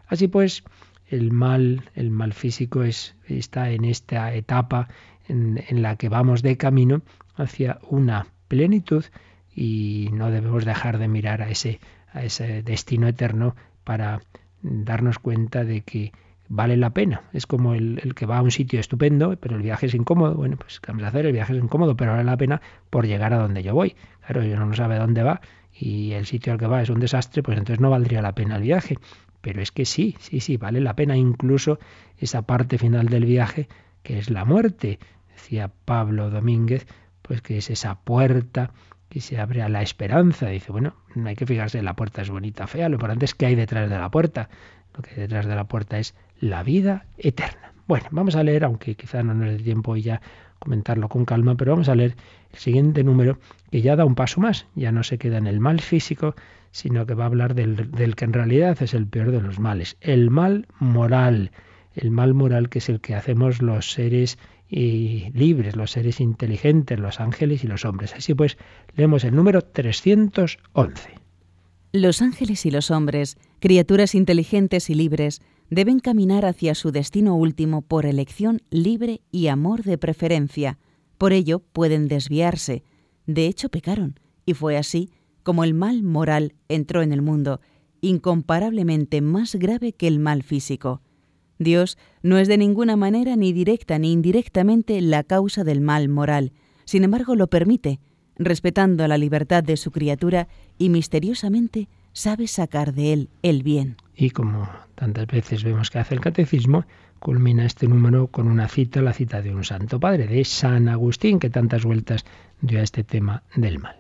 Así pues, el mal, el mal físico es, está en esta etapa en, la que vamos de camino hacia una plenitud y no debemos dejar de mirar a ese, a ese destino eterno para darnos cuenta de que vale la pena. Es como el, que va a un sitio estupendo, pero el viaje es incómodo. Bueno, pues ¿qué vamos a hacer? El viaje es incómodo, pero vale la pena por llegar a donde yo voy. Claro, yo no sabe dónde va y el sitio al que va es un desastre, pues entonces no valdría la pena el viaje. Pero es que sí, sí, sí, vale la pena incluso esa parte final del viaje, que es la muerte. Decía Pablo Domínguez, pues que es esa puerta que se abre a la esperanza. Dice, bueno, no hay que fijarse, la puerta es bonita, fea, lo importante es que hay detrás de la puerta. Lo que hay detrás de la puerta es la vida eterna. Bueno, vamos a leer, aunque quizá no nos dé tiempo ya comentarlo con calma, pero vamos a leer el siguiente número que ya da un paso más, ya no se queda en el mal físico, sino que va a hablar del, del que en realidad es el peor de los males, el mal moral, el mal moral que es el que hacemos los seres y libres, los seres inteligentes, los ángeles y los hombres. Así pues, leemos el número 311. Los ángeles y los hombres, criaturas inteligentes y libres, deben caminar hacia su destino último por elección libre y amor de preferencia. Por ello pueden desviarse. De hecho, pecaron, y fue así como el mal moral entró en el mundo, incomparablemente más grave que el mal físico. Dios no es de ninguna manera ni directa ni indirectamente la causa del mal moral, sin embargo lo permite, respetando la libertad de su criatura y misteriosamente sabe sacar de él el bien. Y como tantas veces vemos que hace el catecismo, culmina este número con una cita, la cita de un santo padre, de San Agustín, que tantas vueltas dio a este tema del mal.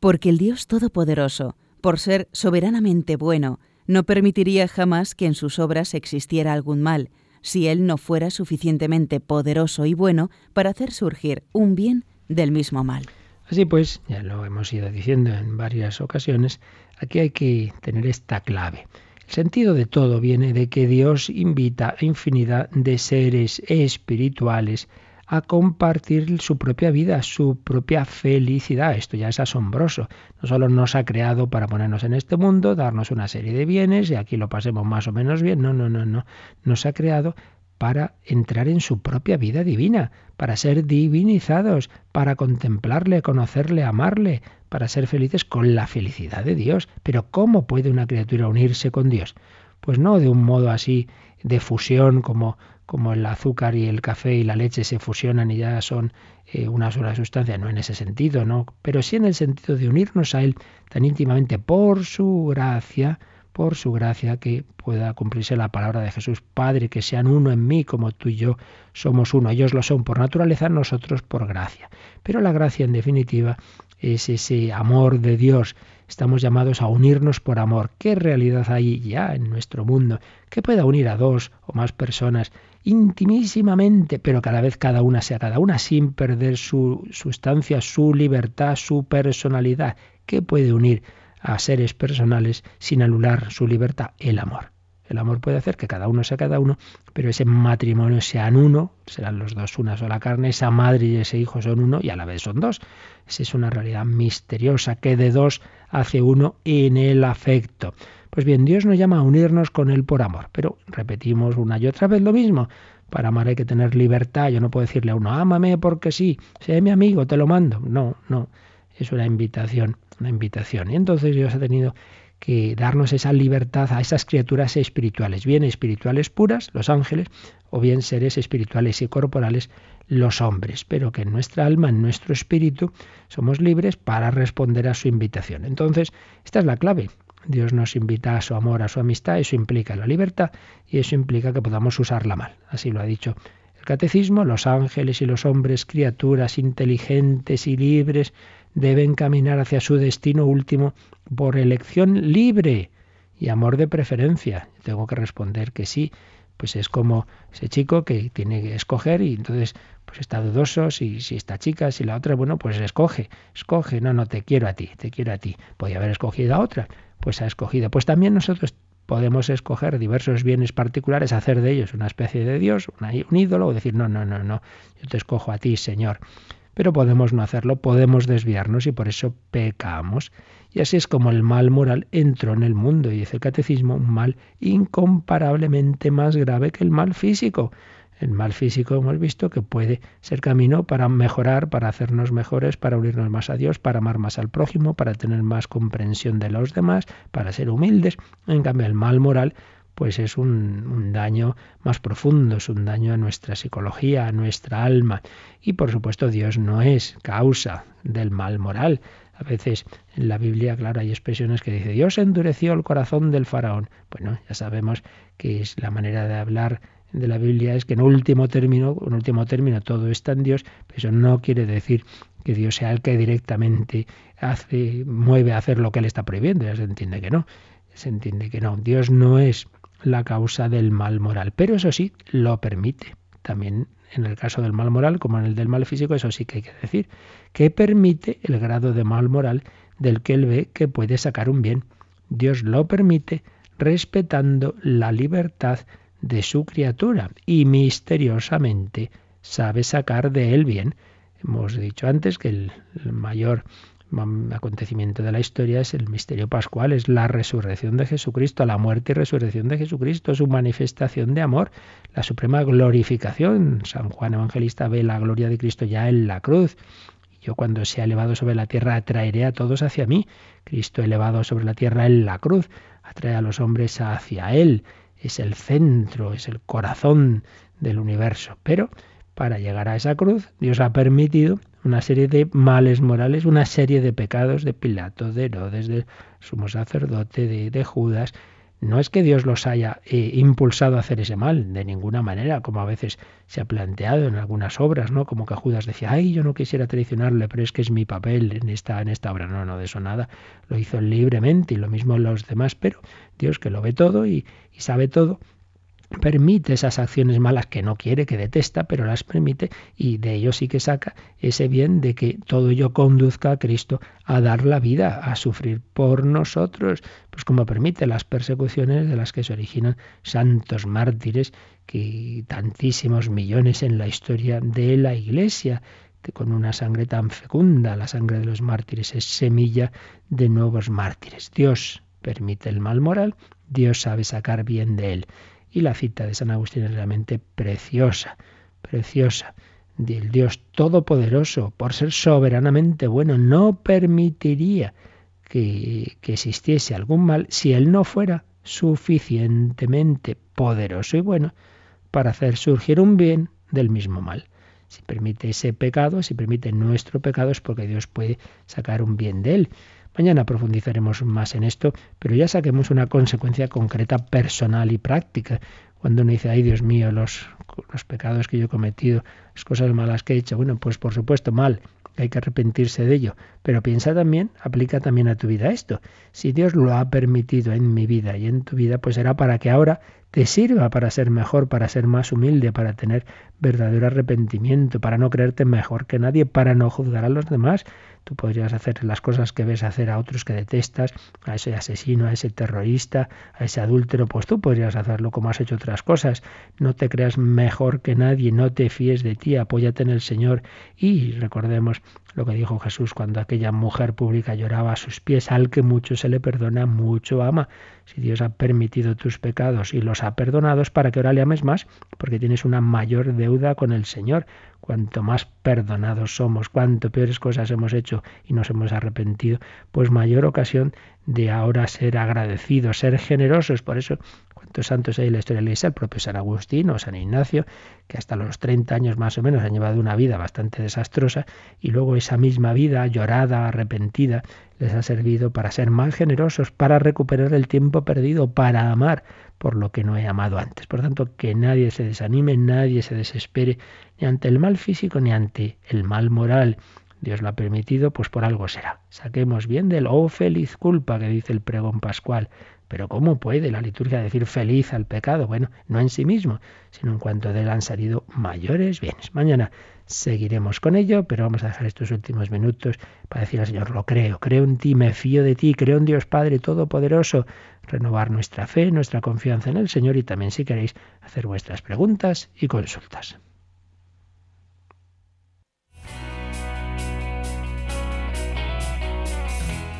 Porque el Dios Todopoderoso, por ser soberanamente bueno, no permitiría jamás que en sus obras existiera algún mal, si Él no fuera suficientemente poderoso y bueno para hacer surgir un bien del mismo mal. Así pues, ya lo hemos ido diciendo en varias ocasiones, aquí hay que tener esta clave. El sentido de todo viene de que Dios invita a infinidad de seres espirituales a compartir su propia vida, su propia felicidad. Esto ya es asombroso. No solo nos ha creado para ponernos en este mundo, darnos una serie de bienes y aquí lo pasemos más o menos bien. No, no, no, no. Nos ha creado para entrar en su propia vida divina, para ser divinizados, para contemplarle, conocerle, amarle, para ser felices con la felicidad de Dios. Pero ¿cómo puede una criatura unirse con Dios? Pues no de un modo así de fusión como como el azúcar y el café y la leche se fusionan y ya son eh, una sola sustancia, no en ese sentido, no, pero sí en el sentido de unirnos a Él tan íntimamente por su gracia, por su gracia que pueda cumplirse la palabra de Jesús, Padre, que sean uno en mí como tú y yo somos uno. Ellos lo son por naturaleza, nosotros por gracia. Pero la gracia en definitiva es ese amor de Dios. Estamos llamados a unirnos por amor. ¿Qué realidad hay ya en nuestro mundo que pueda unir a dos o más personas intimísimamente, pero cada vez cada una sea cada una, sin perder su sustancia, su libertad, su personalidad. ¿Qué puede unir a seres personales sin anular su libertad? El amor. El amor puede hacer que cada uno sea cada uno, pero ese matrimonio sean uno, serán los dos una sola carne, esa madre y ese hijo son uno y a la vez son dos. Esa es una realidad misteriosa que de dos hace uno en el afecto. Pues bien, Dios nos llama a unirnos con Él por amor, pero repetimos una y otra vez lo mismo. Para amar hay que tener libertad. Yo no puedo decirle a uno, ámame porque sí, sé mi amigo, te lo mando. No, no, es una invitación, una invitación. Y entonces Dios ha tenido que darnos esa libertad a esas criaturas espirituales, bien espirituales puras, los ángeles, o bien seres espirituales y corporales, los hombres, pero que en nuestra alma, en nuestro espíritu, somos libres para responder a su invitación. Entonces, esta es la clave. Dios nos invita a su amor, a su amistad, eso implica la libertad y eso implica que podamos usarla mal. Así lo ha dicho el catecismo, los ángeles y los hombres, criaturas inteligentes y libres, deben caminar hacia su destino último por elección libre y amor de preferencia. Tengo que responder que sí, pues es como ese chico que tiene que escoger y entonces pues está dudoso si, si esta chica, si la otra, bueno, pues escoge, escoge, no, no, te quiero a ti, te quiero a ti. Podía haber escogido a otra, pues ha escogido. Pues también nosotros podemos escoger diversos bienes particulares, hacer de ellos una especie de Dios, un ídolo, o decir, no, no, no, no, yo te escojo a ti, Señor. Pero podemos no hacerlo, podemos desviarnos y por eso pecamos. Y así es como el mal moral entró en el mundo, y dice el catecismo, un mal incomparablemente más grave que el mal físico. El mal físico hemos visto que puede ser camino para mejorar, para hacernos mejores, para unirnos más a Dios, para amar más al prójimo, para tener más comprensión de los demás, para ser humildes. En cambio, el mal moral pues es un, un, daño más profundo, es un daño a nuestra psicología, a nuestra alma. Y por supuesto Dios no es causa del mal moral. A veces en la Biblia, claro, hay expresiones que dice Dios endureció el corazón del faraón. Bueno, ya sabemos que es la manera de hablar de la Biblia es que en último término, en último término todo está en Dios, pero eso no quiere decir que Dios sea el que directamente hace, mueve a hacer lo que él está prohibiendo, ya se entiende que no, se entiende que no, Dios no es la causa del mal moral, pero eso sí lo permite. También en el caso del mal moral, como en el del mal físico, eso sí que hay que decir, que permite el grado de mal moral del que él ve que puede sacar un bien. Dios lo permite respetando la libertad de su criatura y misteriosamente sabe sacar de él bien. Hemos dicho antes que el, mayor acontecimiento de la historia es el misterio pascual, es la resurrección de Jesucristo, la muerte y resurrección de Jesucristo, su manifestación de amor, la suprema glorificación. San Juan Evangelista ve la gloria de Cristo ya en la cruz. Yo cuando sea elevado sobre la tierra atraeré a todos hacia mí. Cristo elevado sobre la tierra en la cruz atrae a los hombres hacia Él es el centro, es el corazón del universo. Pero para llegar a esa cruz, Dios ha permitido una serie de males morales, una serie de pecados de Pilato, de Herodes, del sumo sacerdote, de, de Judas, no es que Dios los haya eh, impulsado a hacer ese mal, de ninguna manera, como a veces se ha planteado en algunas obras, ¿no? Como que Judas decía, ay, yo no quisiera traicionarle, pero es que es mi papel en esta, en esta obra. No, no, de eso nada. Lo hizo libremente y lo mismo los demás, pero Dios que lo ve todo y sabe todo, permite esas acciones malas que no quiere, que detesta, pero las permite y de ello sí que saca ese bien de que todo ello conduzca a Cristo a dar la vida, a sufrir por nosotros, pues como permite las persecuciones de las que se originan santos mártires, que tantísimos millones en la historia de la Iglesia, con una sangre tan fecunda, la sangre de los mártires es semilla de nuevos mártires. Dios permite el mal moral, Dios sabe sacar bien de él. Y la cita de San Agustín es realmente preciosa, preciosa. Del Dios Todopoderoso, por ser soberanamente bueno, no permitiría que, que existiese algún mal si Él no fuera suficientemente poderoso y bueno para hacer surgir un bien del mismo mal. Si permite ese pecado, si permite nuestro pecado, es porque Dios puede sacar un bien de él. Mañana profundizaremos más en esto, pero ya saquemos una consecuencia concreta, personal y práctica. Cuando uno dice, ay Dios mío, los, los pecados que yo he cometido, las cosas malas que he hecho, bueno, pues por supuesto mal, hay que arrepentirse de ello. Pero piensa también, aplica también a tu vida esto. Si Dios lo ha permitido en mi vida y en tu vida, pues será para que ahora te sirva para ser mejor, para ser más humilde, para tener verdadero arrepentimiento, para no creerte mejor que nadie, para no juzgar a los demás. Tú podrías hacer las cosas que ves hacer a otros que detestas, a ese asesino, a ese terrorista, a ese adúltero, pues tú podrías hacerlo como has hecho otras cosas. No te creas mejor que nadie, no te fíes de ti, apóyate en el Señor. Y recordemos lo que dijo Jesús cuando aquella mujer pública lloraba a sus pies, al que mucho se le perdona, mucho ama. Si Dios ha permitido tus pecados y los ha perdonado es para que ahora le ames más, porque tienes una mayor deuda con el Señor. Cuanto más perdonados somos, cuanto peores cosas hemos hecho y nos hemos arrepentido, pues mayor ocasión de ahora ser agradecidos, ser generosos. Por eso, cuántos santos hay en la historia de la Iglesia, el propio San Agustín o San Ignacio, que hasta los 30 años más o menos han llevado una vida bastante desastrosa y luego esa misma vida llorada, arrepentida, les ha servido para ser más generosos, para recuperar el tiempo perdido, para amar por lo que no he amado antes. Por tanto, que nadie se desanime, nadie se desespere, ni ante el mal físico, ni ante el mal moral. Dios lo ha permitido, pues por algo será. Saquemos bien del oh feliz culpa que dice el pregón pascual. Pero ¿cómo puede la liturgia decir feliz al pecado? Bueno, no en sí mismo, sino en cuanto de él han salido mayores bienes. Mañana seguiremos con ello, pero vamos a dejar estos últimos minutos para decir al Señor, lo creo, creo en ti, me fío de ti, creo en Dios Padre Todopoderoso, renovar nuestra fe, nuestra confianza en el Señor y también si queréis hacer vuestras preguntas y consultas.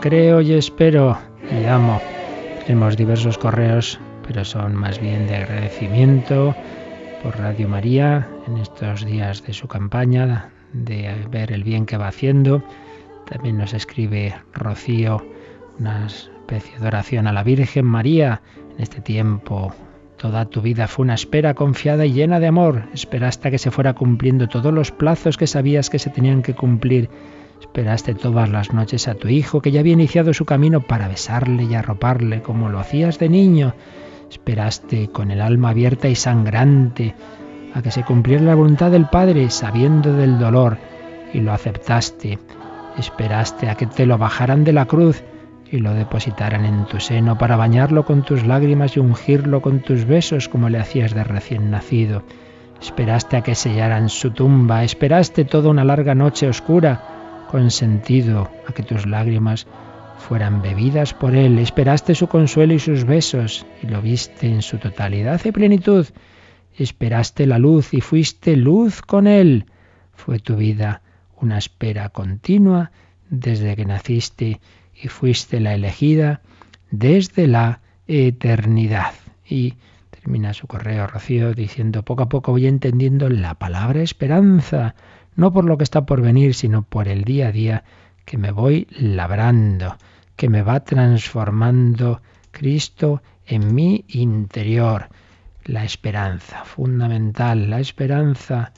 creo y espero y amo. Tenemos diversos correos, pero son más bien de agradecimiento por Radio María en estos días de su campaña, de ver el bien que va haciendo. También nos escribe Rocío una especie de oración a la Virgen María en este tiempo. Toda tu vida fue una espera confiada y llena de amor. Esperaste a que se fuera cumpliendo todos los plazos que sabías que se tenían que cumplir Esperaste todas las noches a tu hijo que ya había iniciado su camino para besarle y arroparle como lo hacías de niño. Esperaste con el alma abierta y sangrante a que se cumpliera la voluntad del Padre sabiendo del dolor y lo aceptaste. Esperaste a que te lo bajaran de la cruz y lo depositaran en tu seno para bañarlo con tus lágrimas y ungirlo con tus besos como le hacías de recién nacido. Esperaste a que sellaran su tumba, esperaste toda una larga noche oscura consentido a que tus lágrimas fueran bebidas por Él. Esperaste su consuelo y sus besos y lo viste en su totalidad y plenitud. Esperaste la luz y fuiste luz con Él. Fue tu vida una espera continua desde que naciste y fuiste la elegida desde la eternidad. Y termina su correo Rocío diciendo poco a poco voy entendiendo la palabra esperanza no por lo que está por venir, sino por el día a día que me voy labrando, que me va transformando Cristo en mi interior. La esperanza, fundamental, la esperanza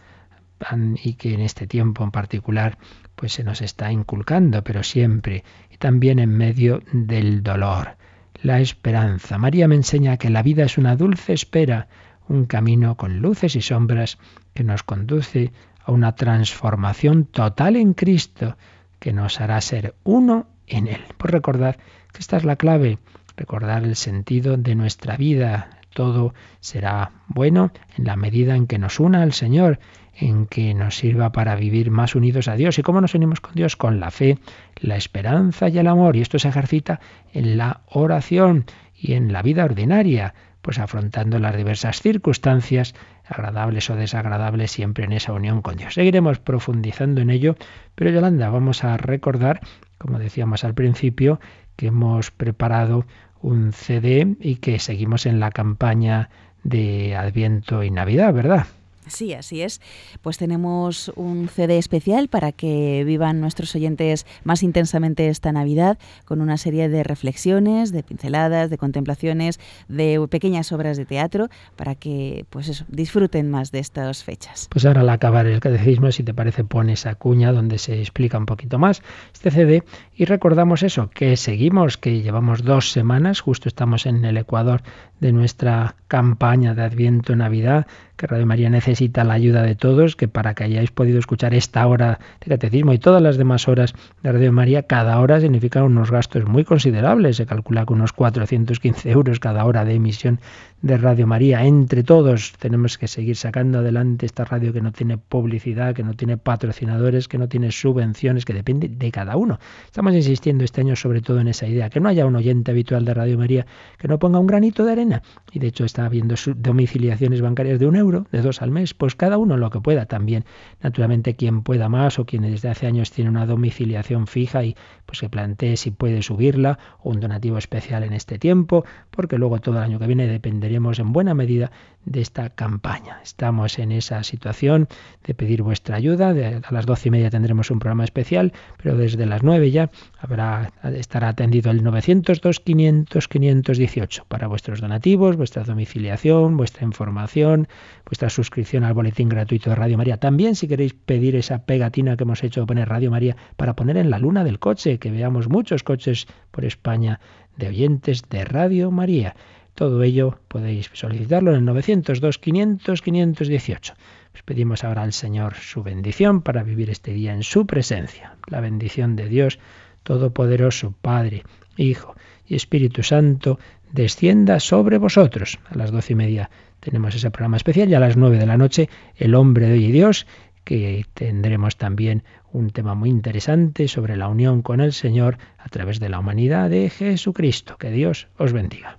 y que en este tiempo en particular pues se nos está inculcando, pero siempre y también en medio del dolor. La esperanza. María me enseña que la vida es una dulce espera, un camino con luces y sombras que nos conduce a una transformación total en Cristo que nos hará ser uno en Él. Por recordar que esta es la clave, recordar el sentido de nuestra vida. Todo será bueno en la medida en que nos una al Señor, en que nos sirva para vivir más unidos a Dios. ¿Y cómo nos unimos con Dios? Con la fe, la esperanza y el amor. Y esto se ejercita en la oración y en la vida ordinaria, pues afrontando las diversas circunstancias agradables o desagradables, siempre en esa unión con Dios. Seguiremos profundizando en ello, pero Yolanda, vamos a recordar como decíamos al principio, que hemos preparado un CD y que seguimos en la campaña de Adviento y Navidad, ¿verdad? Sí, así es. Pues tenemos un CD especial para que vivan nuestros oyentes más intensamente esta Navidad con una serie de reflexiones, de pinceladas, de contemplaciones, de pequeñas obras de teatro para que pues eso, disfruten más de estas fechas. Pues ahora al acabar el catecismo, si te parece, pone esa cuña donde se explica un poquito más este CD y recordamos eso, que seguimos, que llevamos dos semanas, justo estamos en el Ecuador de nuestra campaña de Adviento Navidad, que Radio María necesita la ayuda de todos, que para que hayáis podido escuchar esta hora de catecismo y todas las demás horas de Radio María, cada hora significa unos gastos muy considerables. Se calcula que unos 415 euros cada hora de emisión de Radio María. Entre todos tenemos que seguir sacando adelante esta radio que no tiene publicidad, que no tiene patrocinadores, que no tiene subvenciones, que depende de cada uno. Estamos insistiendo este año sobre todo en esa idea, que no haya un oyente habitual de Radio María que no ponga un granito de arena. Y de hecho está habiendo domiciliaciones bancarias de un euro, de dos al mes, pues cada uno lo que pueda también. Naturalmente quien pueda más o quien desde hace años tiene una domiciliación fija y pues que plantee si puede subirla o un donativo especial en este tiempo, porque luego todo el año que viene dependeremos en buena medida de esta campaña. Estamos en esa situación de pedir vuestra ayuda. a las doce y media tendremos un programa especial, pero desde las nueve ya habrá, estará atendido el 902 500 518 para vuestros donativos, vuestra domiciliación, vuestra información, vuestra suscripción al boletín gratuito de Radio María. También si queréis pedir esa pegatina que hemos hecho de poner Radio María para poner en la luna del coche, que veamos muchos coches por España de oyentes de Radio María. Todo ello podéis solicitarlo en el 902 500 518. Os pedimos ahora al Señor su bendición para vivir este día en su presencia. La bendición de Dios Todopoderoso, Padre, Hijo y Espíritu Santo, descienda sobre vosotros. A las doce y media tenemos ese programa especial y a las nueve de la noche El hombre de hoy y Dios, que tendremos también un tema muy interesante sobre la unión con el Señor a través de la humanidad de Jesucristo. Que Dios os bendiga.